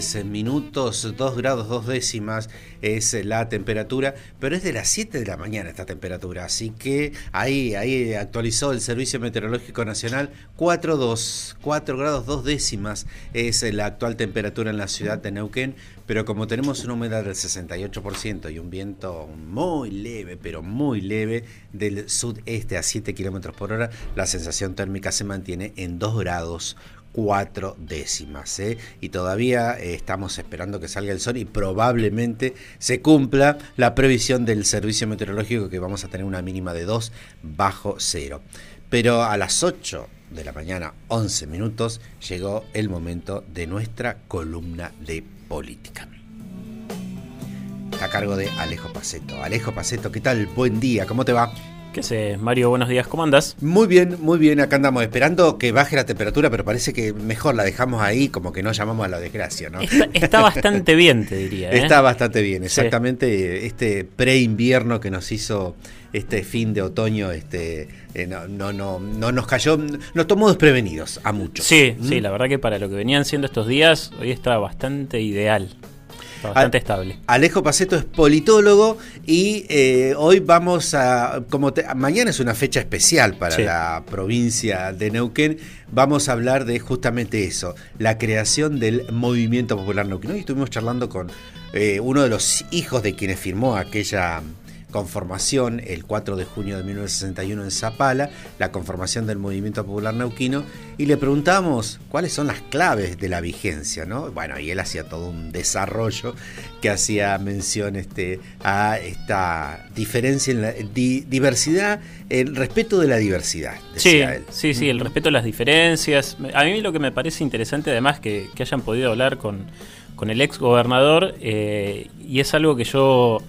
23 minutos, 2 grados 2 décimas es la temperatura, pero es de las 7 de la mañana esta temperatura, así que ahí, ahí actualizó el Servicio Meteorológico Nacional. 4, 4 grados 2 décimas es la actual temperatura en la ciudad de Neuquén, pero como tenemos una humedad del 68% y un viento muy leve, pero muy leve, del sudeste a 7 kilómetros por hora, la sensación térmica se mantiene en 2 grados cuatro décimas. ¿eh? Y todavía eh, estamos esperando que salga el sol y probablemente se cumpla la previsión del servicio meteorológico que vamos a tener una mínima de 2 bajo cero. Pero a las 8 de la mañana, 11 minutos, llegó el momento de nuestra columna de política. A cargo de Alejo Paceto. Alejo Paceto, ¿qué tal? Buen día, ¿cómo te va? ¿Qué sé, Mario? Buenos días, ¿cómo andas? Muy bien, muy bien, acá andamos esperando que baje la temperatura, pero parece que mejor la dejamos ahí, como que no llamamos a la desgracia, ¿no? Está, bastante bien, te diría. ¿eh? Está bastante bien, exactamente. Este pre-invierno que nos hizo este fin de otoño, este eh, no, no, no, no nos cayó, nos tomó desprevenidos a muchos. Sí, sí, ¿Mm? la verdad que para lo que venían siendo estos días, hoy está bastante ideal bastante estable. Alejo Paceto es politólogo y eh, hoy vamos a, como mañana es una fecha especial para la provincia de Neuquén, vamos a hablar de justamente eso, la creación del Movimiento Popular Neuquén. Hoy estuvimos charlando con eh, uno de los hijos de quienes firmó aquella conformación el 4 de junio de 1961 en Zapala, la conformación del Movimiento Popular Neuquino, y le preguntamos cuáles son las claves de la vigencia, ¿no? Bueno, y él hacía todo un desarrollo que hacía mención este, a esta diferencia en la diversidad, el respeto de la diversidad. sí, sí, sí, el respeto a las diferencias. A mí lo que me parece interesante además que, que hayan podido hablar con, con el ex gobernador, eh, y es algo que yo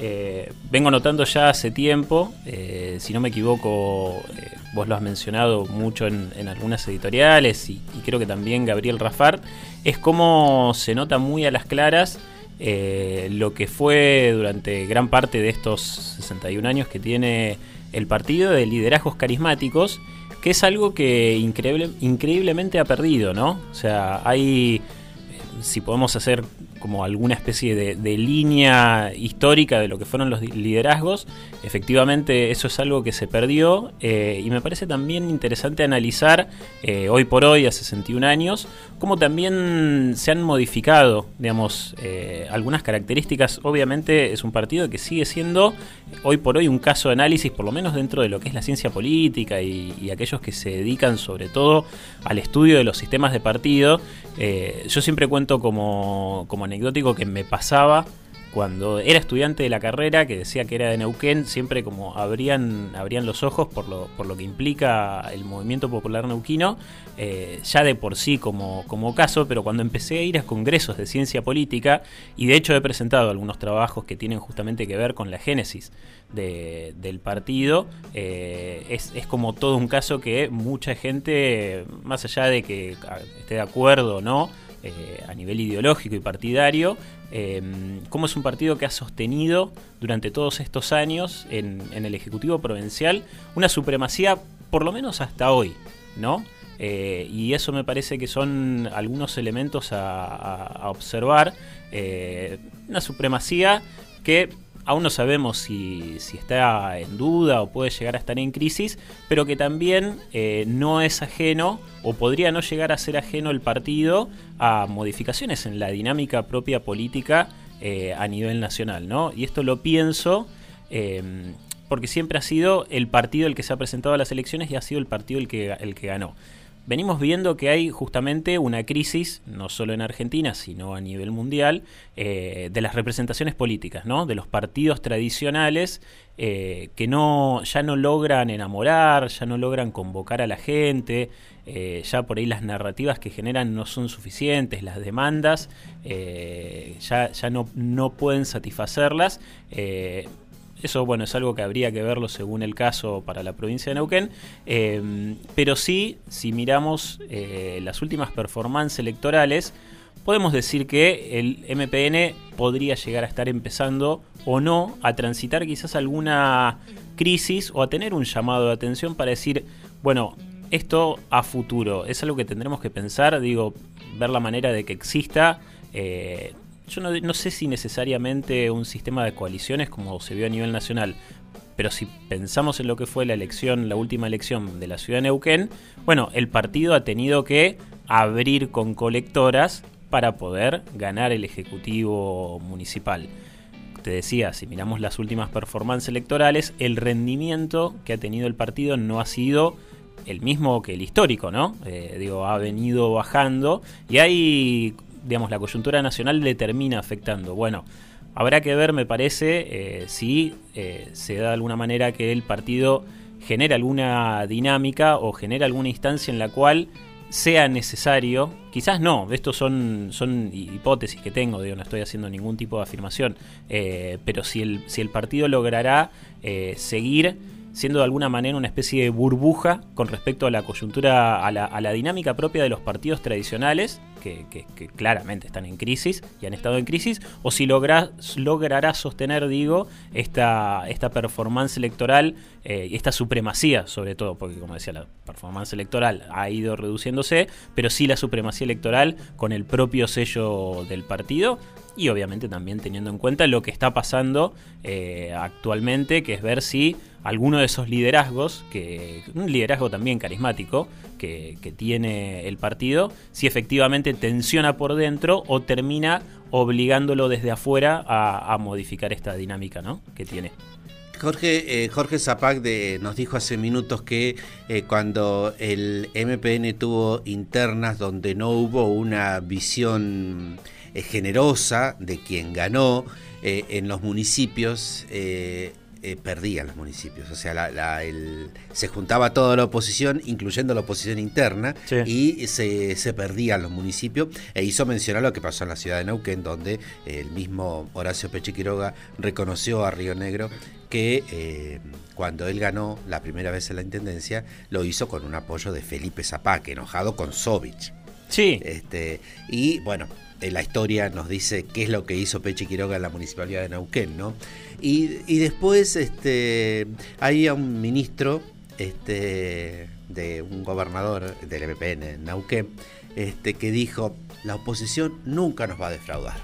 eh, vengo notando ya hace tiempo, eh, si no me equivoco, eh, vos lo has mencionado mucho en, algunas editoriales y, creo que también Gabriel Rafar, es como se nota muy a las claras lo que fue durante gran parte de estos 61 años que tiene el partido de liderazgos carismáticos, que es algo que increíble, increíblemente ha perdido, ¿no? O sea, hay, si podemos hacer como alguna especie de, línea histórica de lo que fueron los liderazgos. Efectivamente, eso es algo que se perdió eh, y me parece también interesante analizar eh, hoy por hoy, a 61 años, cómo también se han modificado, digamos, eh, algunas características. Obviamente es un partido que sigue siendo hoy por hoy un caso de análisis, por lo menos dentro de lo que es la ciencia política y, y aquellos que se dedican sobre todo al estudio de los sistemas de partido. yo siempre cuento como, como anecdótico que me pasaba cuando era estudiante de la carrera, que decía que era de Neuquén, siempre como abrían, abrían los ojos por lo, por lo que implica el movimiento popular neuquino, eh, ya de por sí como, como caso, pero cuando empecé a ir a congresos de ciencia política, y de hecho he presentado algunos trabajos que tienen justamente que ver con la génesis del partido, eh, es, es como todo un caso que mucha gente, más allá de que esté de acuerdo o no, eh, a nivel ideológico y partidario, eh, cómo es un partido que ha sostenido durante todos estos años en, el Ejecutivo Provincial una supremacía, por lo menos hasta hoy, ¿no? Eh, y eso me parece que son algunos elementos a observar. una supremacía que aún no sabemos si, está en duda o puede llegar a estar en crisis, pero que también eh, no es ajeno o podría no llegar a ser ajeno el partido a modificaciones en la dinámica propia política eh, a nivel nacional. ¿no? Y esto lo pienso eh, porque siempre ha sido el partido el que se ha presentado a las elecciones y ha sido el partido el que, el que ganó venimos viendo que hay justamente una crisis, no solo en Argentina, sino a nivel mundial, eh, de las representaciones políticas, ¿no? de los partidos tradicionales eh, que no, ya no logran enamorar, ya no logran convocar a la gente, eh, ya por ahí las narrativas que generan no son suficientes, las demandas ya, ya no, no pueden satisfacerlas eso, bueno, es algo que habría que verlo según el caso para la provincia de Neuquén. Eh, pero sí, si miramos eh, las últimas performances electorales, podemos decir que el MPN podría llegar a estar empezando o no a transitar quizás alguna crisis o a tener un llamado de atención para decir, bueno, esto a futuro es algo que tendremos que pensar, digo, ver la manera de que exista yo no, no, sé si necesariamente un sistema de coaliciones como se vio a nivel nacional, pero si pensamos en lo que fue la elección, la última elección de la ciudad de Neuquén, bueno, el partido ha tenido que abrir con colectoras para poder ganar el Ejecutivo Municipal. Te decía, si miramos las últimas performances electorales, el rendimiento que ha tenido el partido no ha sido el mismo que el histórico, ¿no? Eh, digo, ha venido bajando y hay, digamos, la coyuntura nacional le termina afectando. Bueno, Habrá que ver, me parece, eh, si eh, se da de alguna manera que el partido genera alguna dinámica o genera alguna instancia en la cual sea necesario, quizás no, estos son, son hipótesis que tengo, digo, no estoy haciendo ningún tipo de afirmación, eh, pero si el, si el partido logrará seguir siendo de alguna manera una especie de burbuja con respecto a la coyuntura, a la, a la dinámica propia de los partidos tradicionales, que, claramente están en crisis y han estado en crisis, o si logra, logrará sostener, digo, esta, esta performance electoral eh, y esta supremacía, sobre todo, porque como decía, la performance electoral ha ido reduciéndose, pero sí la supremacía electoral con el propio sello del partido y obviamente también teniendo en cuenta lo que está pasando eh, actualmente, que es ver si alguno de esos liderazgos, que un liderazgo también carismático que, tiene el partido, si efectivamente tensiona por dentro o termina obligándolo desde afuera a, modificar esta dinámica ¿no? que tiene. Jorge, eh, Jorge Zapac nos dijo hace minutos que eh, cuando el MPN tuvo internas donde no hubo una visión eh, generosa de quien ganó en los municipios, eh, perdían los municipios. O sea, se juntaba toda la oposición, incluyendo la oposición interna, y se, se, perdían los municipios. E hizo mencionar lo que pasó en la ciudad de Neuquén, donde el mismo Horacio Peche Quiroga reconoció a Río Negro que eh, cuando él ganó la primera vez en la intendencia, lo hizo con un apoyo de Felipe Zapaque, enojado con Sovich. Sí. Este, y bueno, la historia nos dice qué es lo que hizo Peche Quiroga en la municipalidad de Neuquén, ¿no? Y, después este, hay un ministro este, de un gobernador del MPN en Neuquén este, que dijo, la oposición nunca nos va a defraudar.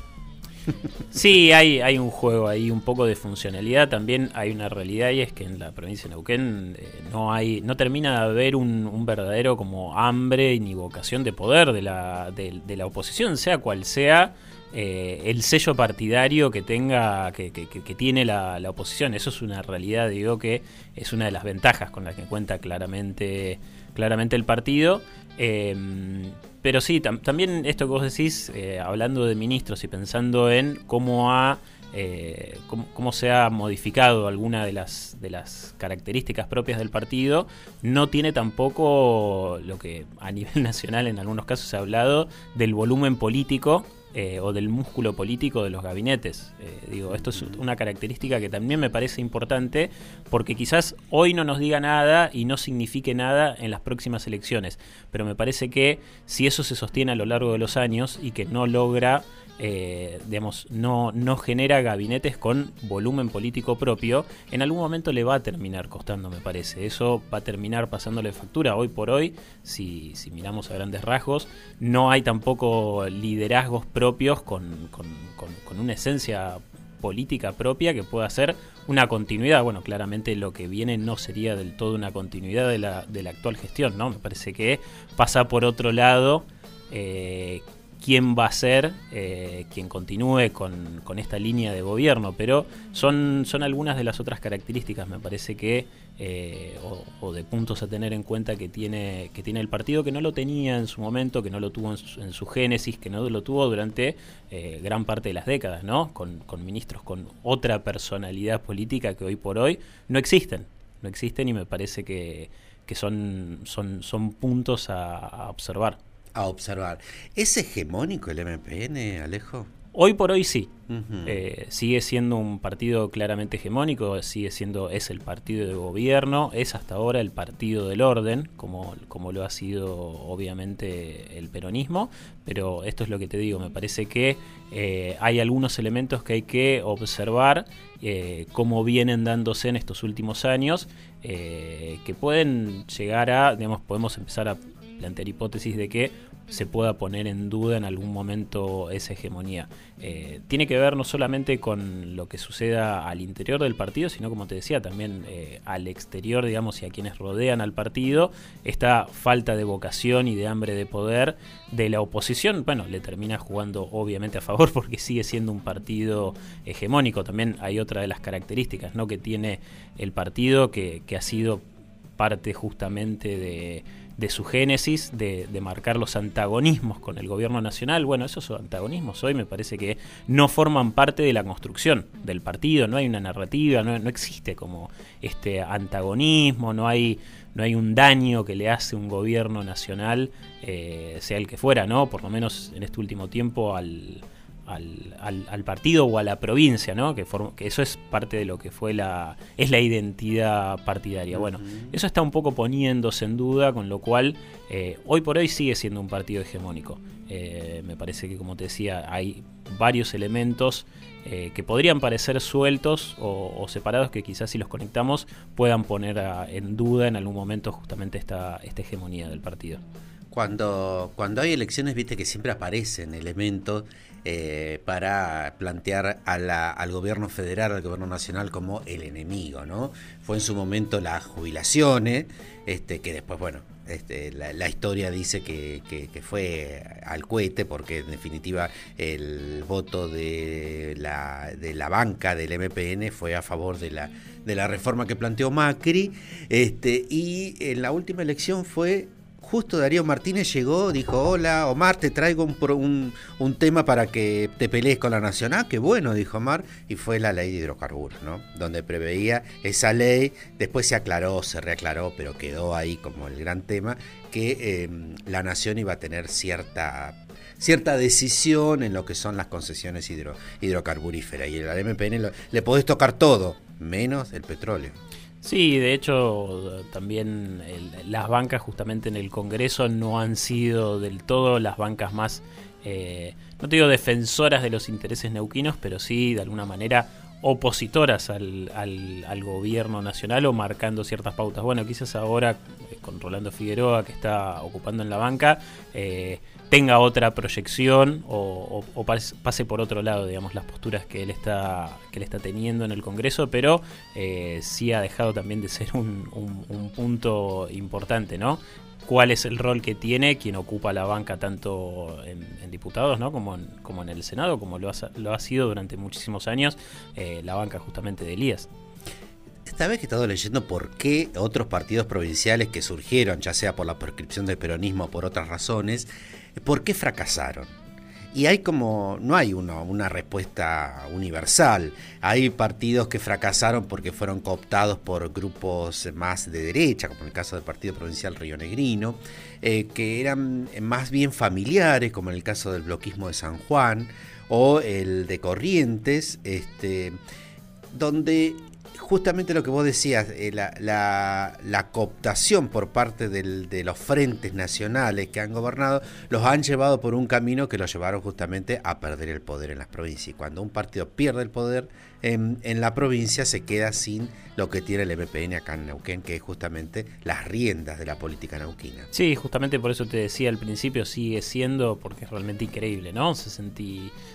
Sí, hay, hay un juego ahí, un poco de funcionalidad. También hay una realidad y es que en la provincia de Neuquén eh, no hay, no termina de haber un, verdadero como hambre ni vocación de poder de la, de la oposición, sea cual sea eh, el sello partidario que tenga, que, tiene la, oposición. Eso es una realidad, digo que es una de las ventajas con las que cuenta claramente, claramente el partido. Em, pero sí, también esto que vos decís, eh, hablando de ministros y pensando en cómo ha eh, cómo, se ha modificado alguna de las, de las características propias del partido, no tiene tampoco lo que a nivel nacional en algunos casos se ha hablado del volumen político eh, o del músculo político de los gabinetes. Eh, digo, esto es una característica que también me parece importante porque quizás hoy no nos diga nada y no signifique nada en las próximas elecciones, pero me parece que si eso se sostiene a lo largo de los años y que no logra eh, digamos, no, no genera gabinetes con volumen político propio, en algún momento le va a terminar costando, me parece. Eso va a terminar pasándole factura. Hoy por hoy, si, si miramos a grandes rasgos, no hay tampoco liderazgos propios con, con, con, una esencia política propia que pueda ser una continuidad. Bueno, claramente lo que viene no sería del todo una continuidad de la, de la actual gestión, ¿no? Me parece que pasa por otro lado eh, quién va a ser eh, quien continúe con, esta línea de gobierno, pero son, algunas de las otras características, me parece que, eh, o, de puntos a tener en cuenta que tiene, que tiene el partido, que no lo tenía en su momento, que no lo tuvo en su, génesis, que no lo tuvo durante eh, gran parte de las décadas, ¿no? Con, ministros con otra personalidad política que hoy por hoy no existen, no existen y me parece que, son puntos a observar a observar. ¿Es hegemónico el MPN, Alejo? Hoy por hoy sí. Eh, sigue siendo un partido claramente hegemónico, sigue siendo, es el partido de gobierno, es hasta ahora el partido del orden, como, como lo ha sido obviamente el peronismo, pero esto es lo que te digo, me parece que eh, hay algunos elementos que hay que observar, eh, cómo vienen dándose en estos últimos años, que pueden llegar a, digamos, podemos empezar a plantear hipótesis de que se pueda poner en duda en algún momento esa hegemonía. Eh, tiene que ver no solamente con lo que suceda al interior del partido, sino como te decía, también eh, al exterior, digamos, y a quienes rodean al partido, esta falta de vocación y de hambre de poder de la oposición, bueno, le termina jugando obviamente a favor porque sigue siendo un partido hegemónico. También hay otra de las características ¿no? que tiene el partido que, que ha sido parte justamente de de su génesis, de, marcar los antagonismos con el gobierno nacional. Bueno, esos antagonismos hoy me parece que no forman parte de la construcción del partido, no hay una narrativa, no, existe como este antagonismo, no hay, no hay un daño que le hace un gobierno nacional, eh, sea el que fuera, ¿no? Por lo menos en este último tiempo al al, al, partido o a la provincia, ¿no? Que, que, eso es parte de lo que fue la es la identidad partidaria. Bueno, eso está un poco poniéndose en duda, con lo cual eh, hoy por hoy sigue siendo un partido hegemónico. Eh, me parece que, como te decía, hay varios elementos eh, que podrían parecer sueltos o, separados que quizás si los conectamos puedan poner en duda en algún momento justamente esta, esta hegemonía del partido. Cuando, cuando hay elecciones, viste que siempre aparecen elementos eh, para plantear al gobierno federal, al gobierno nacional como el enemigo, ¿no? Fue en su momento las jubilaciones, este, que después, bueno, este, la, historia dice que, fue al cohete porque en definitiva el voto de la, de la banca del MPN fue a favor de la, de la reforma que planteó Macri este, y en la última elección fue justo Darío Martínez llegó, dijo, hola, Omar, te traigo un, un, tema para que te pelees con la Nación. Ah, qué bueno, dijo Omar, y fue la ley de hidrocarburos, ¿no? Donde preveía esa ley, después se aclaró, se reaclaró, pero quedó ahí como el gran tema, que em, la Nación iba a tener cierta cierta decisión en lo que son las concesiones hidro, hidrocarburíferas. Y al MPN le podés tocar todo, menos el petróleo. Sí, de hecho también las bancas justamente en el Congreso no han sido del todo las bancas más, eh, no te digo defensoras de los intereses neuquinos, pero sí de alguna manera opositoras al, al, gobierno nacional o marcando ciertas pautas. Bueno, quizás ahora eh, con Rolando Figueroa que está ocupando en la banca, eh, tenga otra proyección o, pase por otro lado, digamos, las posturas que él está, que está teniendo en el Congreso, pero eh, sí ha dejado también de ser un, punto importante, ¿no? Cuál es el rol que tiene quien ocupa la banca tanto en, diputados ¿no? como, en, el Senado, como lo ha, sido durante muchísimos años eh, la banca justamente de Elías. Esta vez he estado leyendo por qué otros partidos provinciales que surgieron, ya sea por la prescripción del peronismo o por otras razones, ¿por qué fracasaron? Y hay como, no hay una respuesta universal. Hay partidos que fracasaron porque fueron cooptados por grupos más de derecha, como en el caso del Partido Provincial Río Negrino, eh, que eran más bien familiares, como en el caso del bloquismo de San Juan, o el de Corrientes, este, donde justamente lo que vos decías, eh, la, cooptación por parte de los frentes nacionales que han gobernado, los han llevado por un camino que los llevaron justamente a perder el poder en las provincias. Y cuando un partido pierde el poder en, la provincia, se queda sin lo que tiene el MPN acá en Neuquén, que es justamente las riendas de la política neuquina. Sí, justamente por eso te decía al principio, sigue siendo, porque es realmente increíble, ¿no? 60,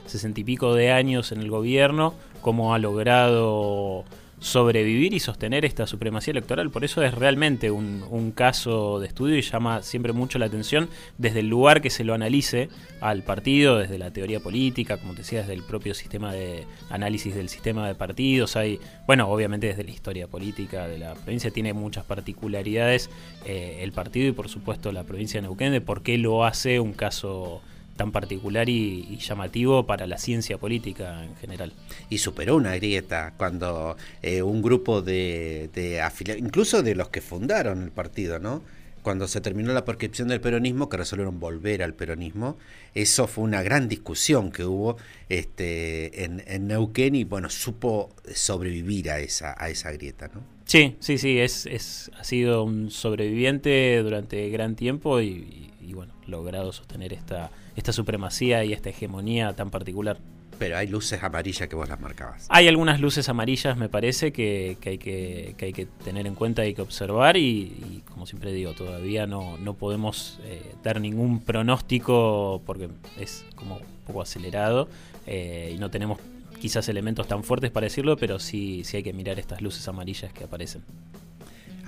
60 y pico de años en el gobierno, cómo ha logrado sobrevivir y sostener esta supremacía electoral. Por eso es realmente un, caso de estudio y llama siempre mucho la atención desde el lugar que se lo analice al partido, desde la teoría política, como te decía, desde el propio sistema de análisis del sistema de partidos. Hay, bueno, obviamente desde la historia política de la provincia tiene muchas particularidades eh, el partido y por supuesto la provincia de Neuquén de por qué lo hace un caso tan particular y, llamativo para la ciencia política en general. Y superó una grieta cuando eh, un grupo de, de afiliados, incluso de los que fundaron el partido, ¿no? Cuando se terminó la prescripción del peronismo, que resolvieron volver al peronismo, eso fue una gran discusión que hubo este, en, Neuquén y bueno, supo sobrevivir a esa, a esa grieta, ¿no? Sí, sí, sí, es, es, ha sido un sobreviviente durante gran tiempo y, y bueno, logrado sostener esta, esta supremacía y esta hegemonía tan particular. Pero hay luces amarillas que vos las marcabas. Hay algunas luces amarillas, me parece, que, hay, que, hay que tener en cuenta, hay que observar y, como siempre digo, todavía no, no podemos eh, dar ningún pronóstico porque es como un poco acelerado eh, y no tenemos quizás elementos tan fuertes para decirlo, pero sí, sí hay que mirar estas luces amarillas que aparecen.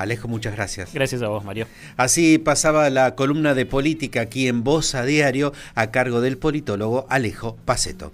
Alejo, muchas gracias. Gracias a vos, Mario. Así pasaba la columna de política aquí en Voz a Diario a cargo del politólogo Alejo Paceto.